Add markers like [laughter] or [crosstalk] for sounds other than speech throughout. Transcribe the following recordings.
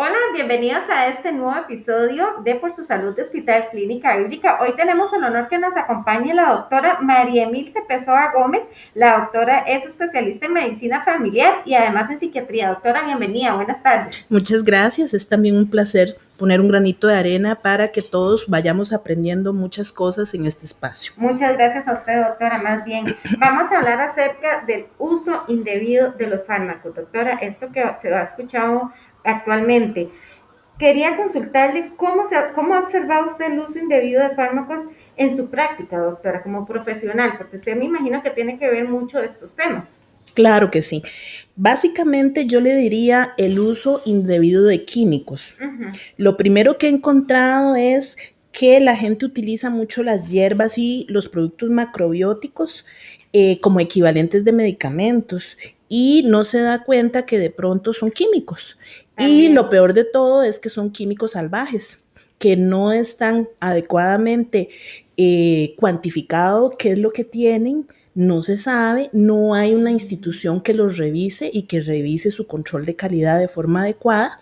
Hola, bienvenidos a este nuevo episodio de Por su Salud de Hospital Clínica Bíblica. Hoy tenemos el honor que nos acompañe la doctora María Emilce Pessoa Gómez. La doctora es especialista en medicina familiar y además en psiquiatría. Doctora, bienvenida, buenas tardes. Muchas gracias, es también un placer poner un granito de arena para que todos vayamos aprendiendo muchas cosas en este espacio. Muchas gracias a usted, doctora. Más bien, vamos a hablar acerca del uso indebido de los fármacos. Doctora, esto que se ha escuchado actualmente. Quería consultarle cómo, se, cómo ha observado usted el uso indebido de fármacos en su práctica, doctora, como profesional, porque usted me imagino que tiene que ver mucho de estos temas. Claro que sí. Básicamente yo le diría el uso indebido de químicos. Lo primero que he encontrado es que la gente utiliza mucho las hierbas y los productos macrobióticos eh, como equivalentes de medicamentos y no se da cuenta que de pronto son químicos. Y lo peor de todo es que son químicos salvajes, que no están adecuadamente eh, cuantificados qué es lo que tienen, no se sabe, no hay una institución que los revise y que revise su control de calidad de forma adecuada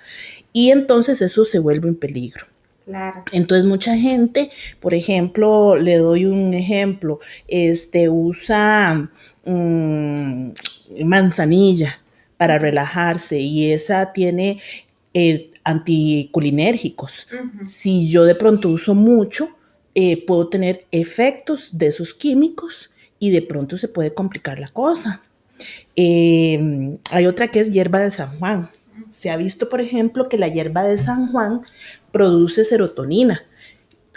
y entonces eso se vuelve un peligro. Claro. Entonces mucha gente, por ejemplo, le doy un ejemplo, este usa mm, manzanilla para relajarse y esa tiene eh, anticolinérgicos. Si yo de pronto uso mucho, eh, puedo tener efectos de esos químicos y de pronto se puede complicar la cosa. Eh, hay otra que es hierba de San Juan. Se ha visto, por ejemplo, que la hierba de San Juan produce serotonina.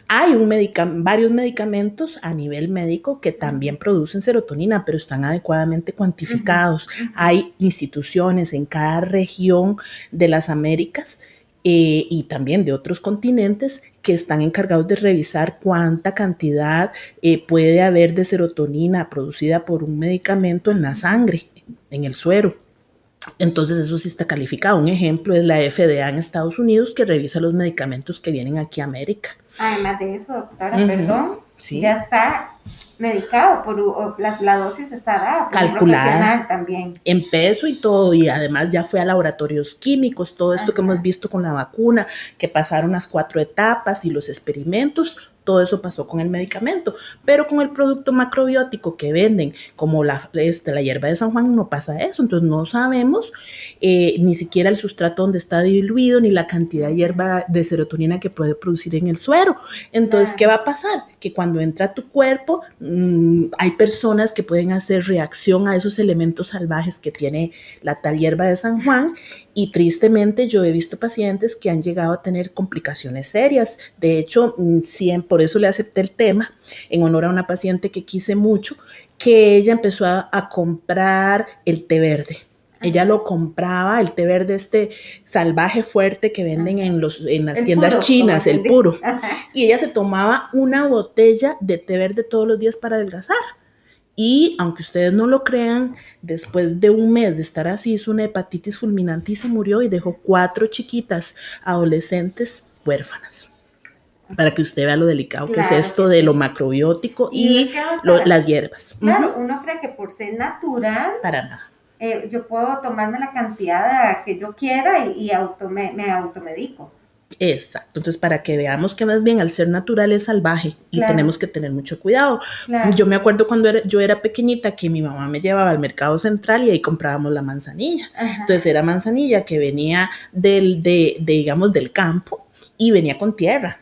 Hay un varios medicamentos a nivel médico que también producen serotonina, pero están adecuadamente cuantificados. Hay instituciones en cada región de las Américas eh, y también de otros continentes que están encargados de revisar cuánta cantidad eh, puede haber de serotonina producida por un medicamento en la sangre, en el suero. Entonces eso sí está calificado. Un ejemplo es la FDA en Estados Unidos que revisa los medicamentos que vienen aquí a América. Además de eso, doctora, perdón, ya está medicado, por la, dosis está dada, calculada también. En peso y todo, y además ya fue a laboratorios químicos, todo esto que hemos visto con la vacuna, que pasaron las cuatro etapas y los experimentos, todo eso pasó con el medicamento, pero con el producto macrobiótico que venden, como la, este, la hierba de San Juan, no pasa eso, entonces no sabemos eh, ni siquiera el sustrato donde está diluido, ni la cantidad de hierba de serotonina que puede producir en el suero. Entonces, ¿qué va a pasar? Que cuando entra a tu cuerpo, mm, hay personas que pueden hacer reacción a esos elementos salvajes que tiene la tal hierba de San Juan y tristemente yo he visto pacientes que han llegado a tener complicaciones serias. De hecho, mm, por eso le acepté el tema, en honor a una paciente que quise mucho, que ella empezó a, comprar el té verde. Ella lo compraba, el té verde este salvaje fuerte que venden en, los, en las tiendas chinas, el puro. Y ella se tomaba una botella de té verde todos los días para adelgazar. Y aunque ustedes no lo crean, después de un mes de estar así, hizo una hepatitis fulminante y se murió y dejó cuatro chiquitas adolescentes huérfanas. Para que usted vea lo delicado que es esto de lo macrobiótico y, las hierbas. Claro, uno cree que por ser natural. Para nada. Eh, yo puedo tomarme la cantidad que yo quiera y, auto, me, me automedico. Exacto, entonces para que veamos que más bien al ser natural es salvaje y tenemos que tener mucho cuidado. Yo me acuerdo cuando yo era pequeñita que mi mamá me llevaba al mercado central y ahí comprábamos la manzanilla. Entonces era manzanilla que venía del, de, digamos, del campo y venía con tierra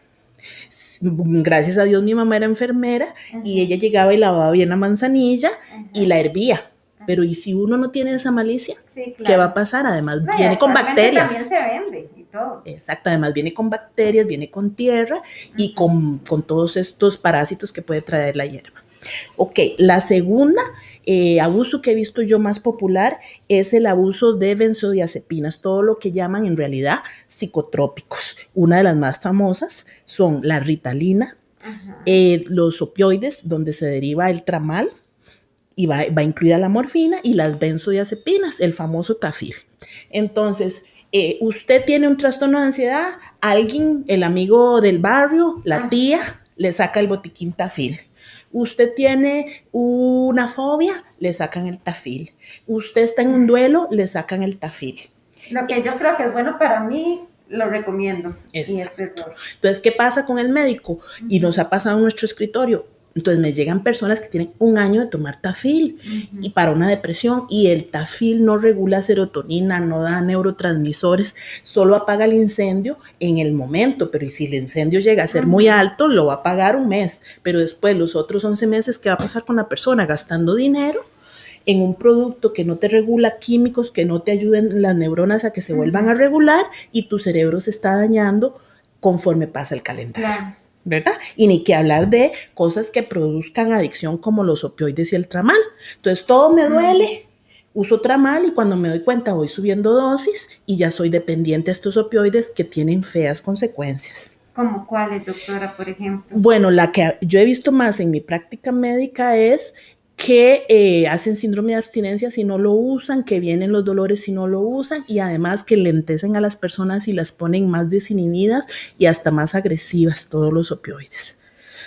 gracias a Dios mi mamá era enfermera y ella llegaba y lavaba bien la manzanilla y la hervía. Pero ¿y si uno no tiene esa malicia? ¿Qué va a pasar? Además viene con bacterias. También se vende. Exacto, además viene con bacterias, viene con tierra y con, todos estos parásitos que puede traer la hierba. Ok, la segunda eh, abuso que he visto yo más popular es el abuso de benzodiazepinas, todo lo que llaman en realidad psicotrópicos. Una de las más famosas son la ritalina, eh, los opioides, donde se deriva el tramal, y va, va incluida la morfina, y las benzodiazepinas, el famoso tafil. Entonces, eh, usted tiene un trastorno de ansiedad, alguien, el amigo del barrio, la tía, le saca el botiquín tafil. Usted tiene una fobia, le sacan el tafil. Usted está en un duelo, le sacan el tafil. Lo que yo creo que es bueno para mí lo recomiendo. Entonces, ¿qué pasa con el médico? Y nos ha pasado en nuestro escritorio. Entonces me llegan personas que tienen un año de tomar tafil y para una depresión y el tafil no regula serotonina, no da neurotransmisores, solo apaga el incendio en el momento, pero y si el incendio llega a ser muy alto, lo va a apagar un mes, pero después los otros 11 meses, ¿qué va a pasar con la persona? Gastando dinero en un producto que no te regula químicos, que no te ayuden las neuronas a que se vuelvan a regular y tu cerebro se está dañando conforme pasa el calendario. ¿Verdad? Y ni que hablar de cosas que produzcan adicción como los opioides y el tramal. Entonces todo me duele, uso tramal y cuando me doy cuenta voy subiendo dosis y ya soy dependiente de estos opioides que tienen feas consecuencias. ¿Como cuáles, doctora, por ejemplo? Bueno, la que yo he visto más en mi práctica médica es que eh, hacen síndrome de abstinencia si no lo usan, que vienen los dolores si no lo usan y además que lentecen a las personas y las ponen más desinhibidas y hasta más agresivas todos los opioides,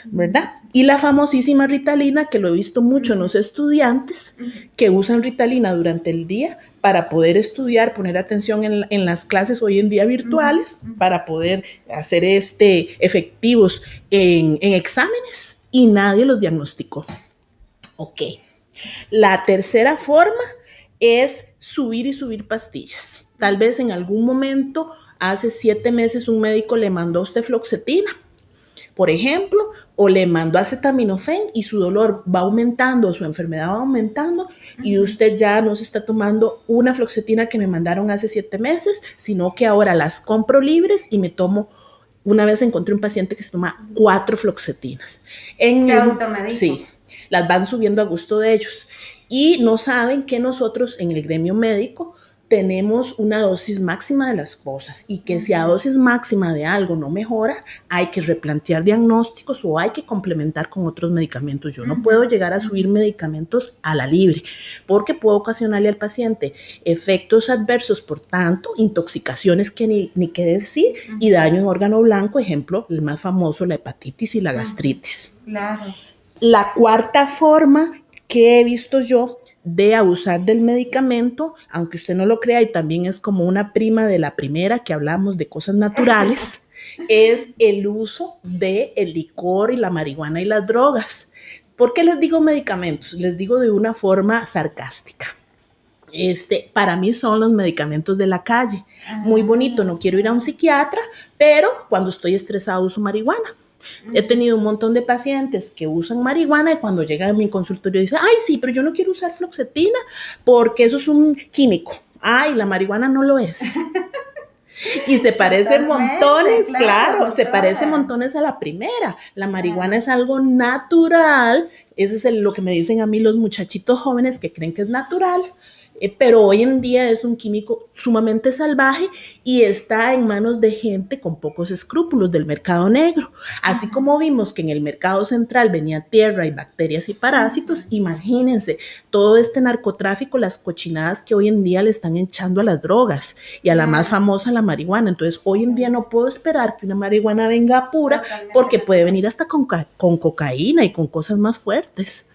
¿verdad? Y la famosísima Ritalina, que lo he visto mucho en los estudiantes que usan Ritalina durante el día para poder estudiar, poner atención en, las clases hoy en día virtuales, para poder hacer este, efectivos en, en exámenes y nadie los diagnosticó. Ok. La tercera forma es subir y subir pastillas. Tal vez en algún momento, hace siete meses, un médico le mandó a usted floxetina, por ejemplo, o le mandó acetaminofén y su dolor va aumentando, su enfermedad va aumentando y usted ya no se está tomando una floxetina que me mandaron hace siete meses, sino que ahora las compro libres y me tomo una vez encontré un paciente que se toma cuatro floxetinas. En sí, las van subiendo a gusto de ellos. Y no saben que nosotros en el gremio médico tenemos una dosis máxima de las cosas y que si a dosis máxima de algo no mejora, hay que replantear diagnósticos o hay que complementar con otros medicamentos. Yo no puedo llegar a subir medicamentos a la libre porque puedo ocasionarle al paciente efectos adversos, por tanto, intoxicaciones que ni, ni qué decir y daño en órgano blanco, ejemplo, el más famoso, la hepatitis y la gastritis. Claro. La cuarta forma que he visto yo de abusar del medicamento, aunque usted no lo crea y también es como una prima de la primera que hablamos de cosas naturales, [laughs] es el uso del el licor y la marihuana y las drogas. ¿Por qué les digo medicamentos? Les digo de una forma sarcástica. Este, para mí son los medicamentos de la calle. Muy bonito, no quiero ir a un psiquiatra, pero cuando estoy estresado uso marihuana. He tenido un montón de pacientes que usan marihuana y cuando llegan a mi consultorio dicen, ay, sí, pero yo no quiero usar floxetina porque eso es un químico. Ay, la marihuana no lo es. Y se parece montones, claro, se parece montones a la primera. La marihuana es algo natural, ese es lo que me dicen a mí los muchachitos jóvenes que creen que es natural. Eh, pero hoy en día es un químico sumamente salvaje y está en manos de gente con pocos escrúpulos del mercado negro. Así como vimos que en el mercado central venía tierra y bacterias y parásitos, imagínense todo este narcotráfico, las cochinadas que hoy en día le están echando a las drogas y a la más famosa, la marihuana. Entonces, hoy en día no puedo esperar que una marihuana venga pura porque puede venir hasta con, con cocaína y con cosas más fuertes.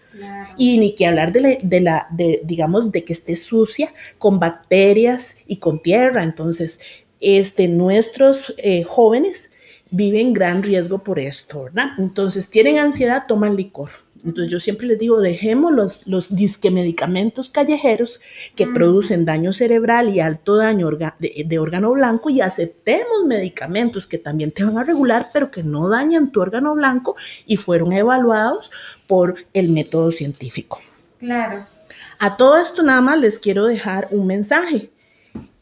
Y ni que hablar de la, de digamos, de que esté sucia con bacterias y con tierra. Entonces, este, nuestros eh, jóvenes viven gran riesgo por esto, ¿verdad? Entonces, tienen ansiedad, toman licor entonces yo siempre les digo, dejemos los, los disque medicamentos callejeros que producen daño cerebral y alto daño de, órgano blanco y aceptemos medicamentos que también te van a regular, pero que no dañan tu órgano blanco y fueron evaluados por el método científico. Claro. A todo esto nada más les quiero dejar un mensaje.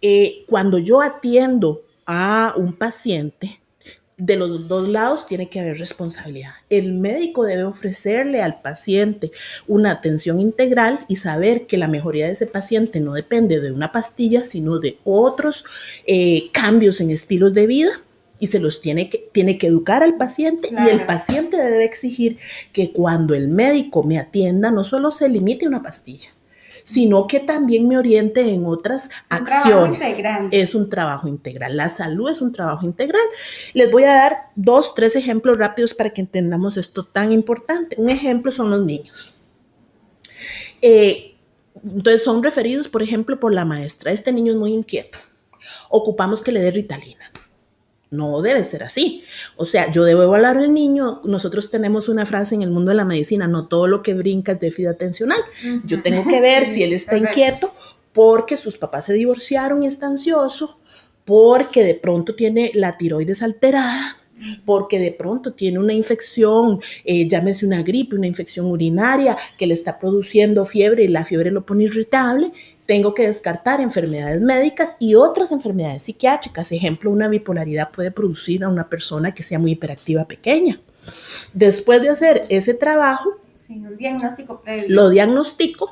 Eh, cuando yo atiendo a un paciente, de los dos lados tiene que haber responsabilidad. El médico debe ofrecerle al paciente una atención integral y saber que la mejoría de ese paciente no depende de una pastilla, sino de otros eh, cambios en estilos de vida y se los tiene que, tiene que educar al paciente y el paciente debe exigir que cuando el médico me atienda no solo se limite a una pastilla, sino que también me oriente en otras acciones. Es un trabajo integral. La salud es un trabajo integral. Les voy a dar dos, tres ejemplos rápidos para que entendamos esto tan importante. Un ejemplo son los niños. Eh, entonces son referidos, por ejemplo, por la maestra. Este niño es muy inquieto. Ocupamos que le dé ritalina. No debe ser así. O sea, yo debo evaluar al niño. Nosotros tenemos una frase en el mundo de la medicina, no todo lo que brinca es déficit atencional. Yo tengo que ver [laughs] si él está inquieto porque sus papás se divorciaron y está ansioso, porque de pronto tiene la tiroides alterada, porque de pronto tiene una infección, eh, llámese una gripe, una infección urinaria que le está produciendo fiebre y la fiebre lo pone irritable, tengo que descartar enfermedades médicas y otras enfermedades psiquiátricas. Ejemplo, una bipolaridad puede producir a una persona que sea muy hiperactiva pequeña. Después de hacer ese trabajo, un diagnóstico previo. lo diagnostico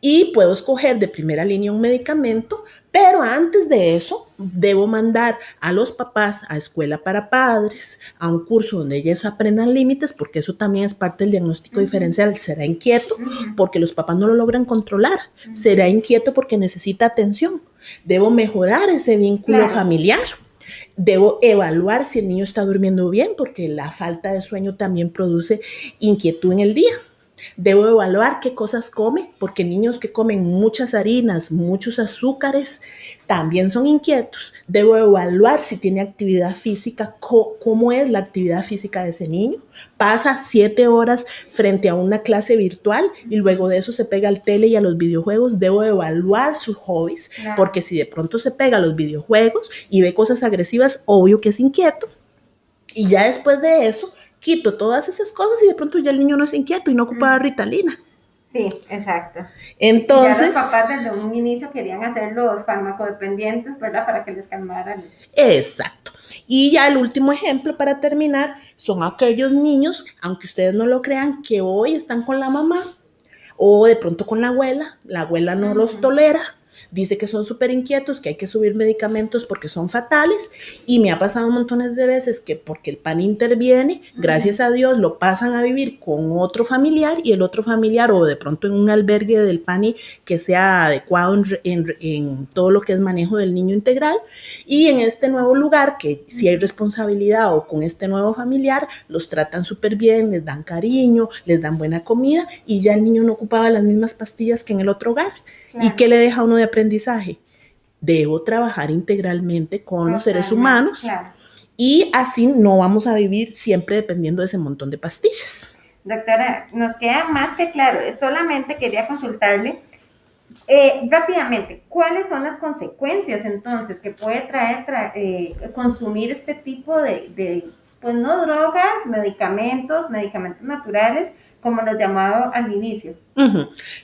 y puedo escoger de primera línea un medicamento, pero antes de eso debo mandar a los papás a escuela para padres, a un curso donde ellos aprendan límites, porque eso también es parte del diagnóstico diferencial. Será inquieto porque los papás no lo logran controlar, será inquieto porque necesita atención. Debo mejorar ese vínculo familiar. Debo evaluar si el niño está durmiendo bien, porque la falta de sueño también produce inquietud en el día. Debo evaluar qué cosas come, porque niños que comen muchas harinas, muchos azúcares, también son inquietos. Debo evaluar si tiene actividad física, cómo es la actividad física de ese niño. Pasa siete horas frente a una clase virtual y luego de eso se pega al tele y a los videojuegos. Debo evaluar sus hobbies, porque si de pronto se pega a los videojuegos y ve cosas agresivas, obvio que es inquieto. Y ya después de eso, quito todas esas cosas y de pronto ya el niño no es inquieto y no ocupa ritalina. Sí, exacto. Entonces. Ya los papás desde un inicio querían hacer los farmacodependientes, ¿verdad? Para que les calmaran. Exacto. Y ya el último ejemplo para terminar son aquellos niños, aunque ustedes no lo crean, que hoy están con la mamá o de pronto con la abuela. La abuela no los tolera dice que son súper inquietos, que hay que subir medicamentos porque son fatales y me ha pasado montones de veces que porque el PAN interviene, gracias a Dios lo pasan a vivir con otro familiar y el otro familiar o de pronto en un albergue del PANI que sea adecuado en, todo lo que es manejo del niño integral y en este nuevo lugar que si hay responsabilidad o con este nuevo familiar los tratan súper bien, les dan cariño, les dan buena comida y ya el niño no ocupaba las mismas pastillas que en el otro hogar. ¿Y qué le deja a uno de aprendizaje? Debo trabajar integralmente con los seres humanos y así no vamos a vivir siempre dependiendo de ese montón de pastillas. Doctora, nos queda más que claro, solamente quería consultarle eh, rápidamente, ¿cuáles son las consecuencias entonces que puede traer eh, consumir este tipo de, de, pues no drogas, medicamentos, medicamentos naturales como los llamado al inicio.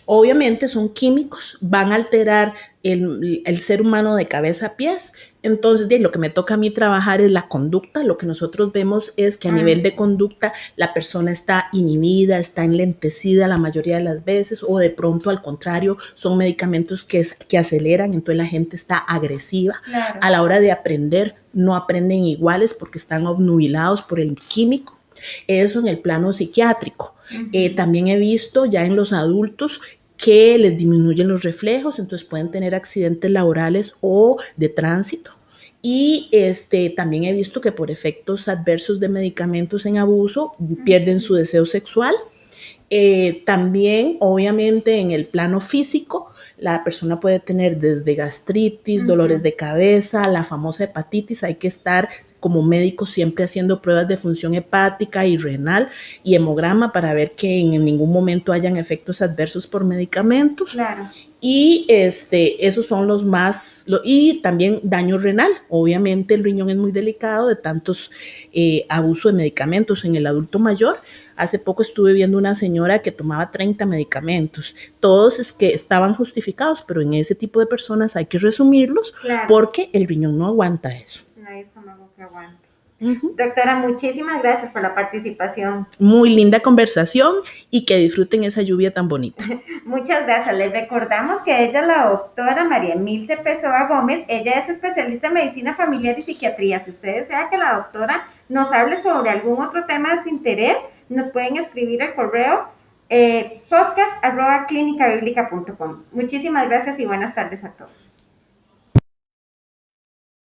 Obviamente son químicos, van a alterar el, ser humano de cabeza a pies. Entonces, lo que me toca a mí trabajar es la conducta. Lo que nosotros vemos es que a nivel de conducta la persona está inhibida, está enlentecida la mayoría de las veces, o de pronto al contrario, son medicamentos que, que aceleran, entonces la gente está agresiva. A la hora de aprender, no aprenden iguales porque están obnubilados por el químico. Eso en el plano psiquiátrico. Eh, también he visto ya en los adultos que les disminuyen los reflejos, entonces pueden tener accidentes laborales o de tránsito. Y este, también he visto que por efectos adversos de medicamentos en abuso pierden su deseo sexual. Eh, también, obviamente, en el plano físico, la persona puede tener desde gastritis, dolores de cabeza, la famosa hepatitis. Hay que estar como médico siempre haciendo pruebas de función hepática y renal y hemograma para ver que en ningún momento hayan efectos adversos por medicamentos. Claro. Y este, esos son los más, y también daño renal. Obviamente el riñón es muy delicado de tantos eh, abuso de medicamentos en el adulto mayor. Hace poco estuve viendo una señora que tomaba 30 medicamentos. Todos es que estaban justificados, pero en ese tipo de personas hay que resumirlos porque el riñón no aguanta eso. Doctora, muchísimas gracias por la participación. Muy linda conversación y que disfruten esa lluvia tan bonita. [laughs] Muchas gracias. Les recordamos que ella es la doctora María Emilce Pessoa Gómez. Ella es especialista en medicina familiar y psiquiatría. Si usted desea que la doctora nos hable sobre algún otro tema de su interés, nos pueden escribir al correo eh, Muchísimas gracias y buenas tardes a todos.